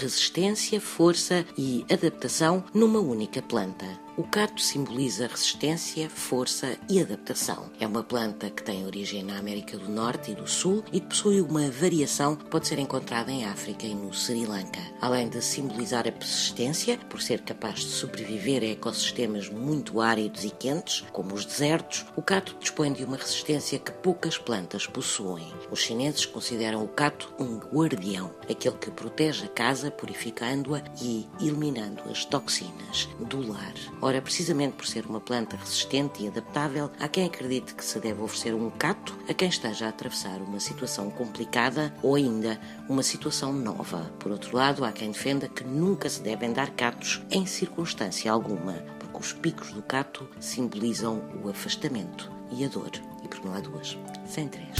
resistência, força e adaptação numa única planta. O cato simboliza resistência, força e adaptação. É uma planta que tem origem na América do Norte e do Sul e possui uma variação que pode ser encontrada em África e no Sri Lanka. Além de simbolizar a persistência, por ser capaz de sobreviver a ecossistemas muito áridos e quentes, como os desertos, o cato dispõe de uma resistência que poucas plantas possuem. Os chineses consideram o cato um guardião, aquele que protege a casa purificando-a e eliminando as toxinas do lar. Ora, precisamente por ser uma planta resistente e adaptável, há quem acredite que se deve oferecer um cato a quem esteja a atravessar uma situação complicada ou ainda uma situação nova. Por outro lado, há quem defenda que nunca se devem dar catos em circunstância alguma, porque os picos do cato simbolizam o afastamento e a dor. E por não há duas, sem três.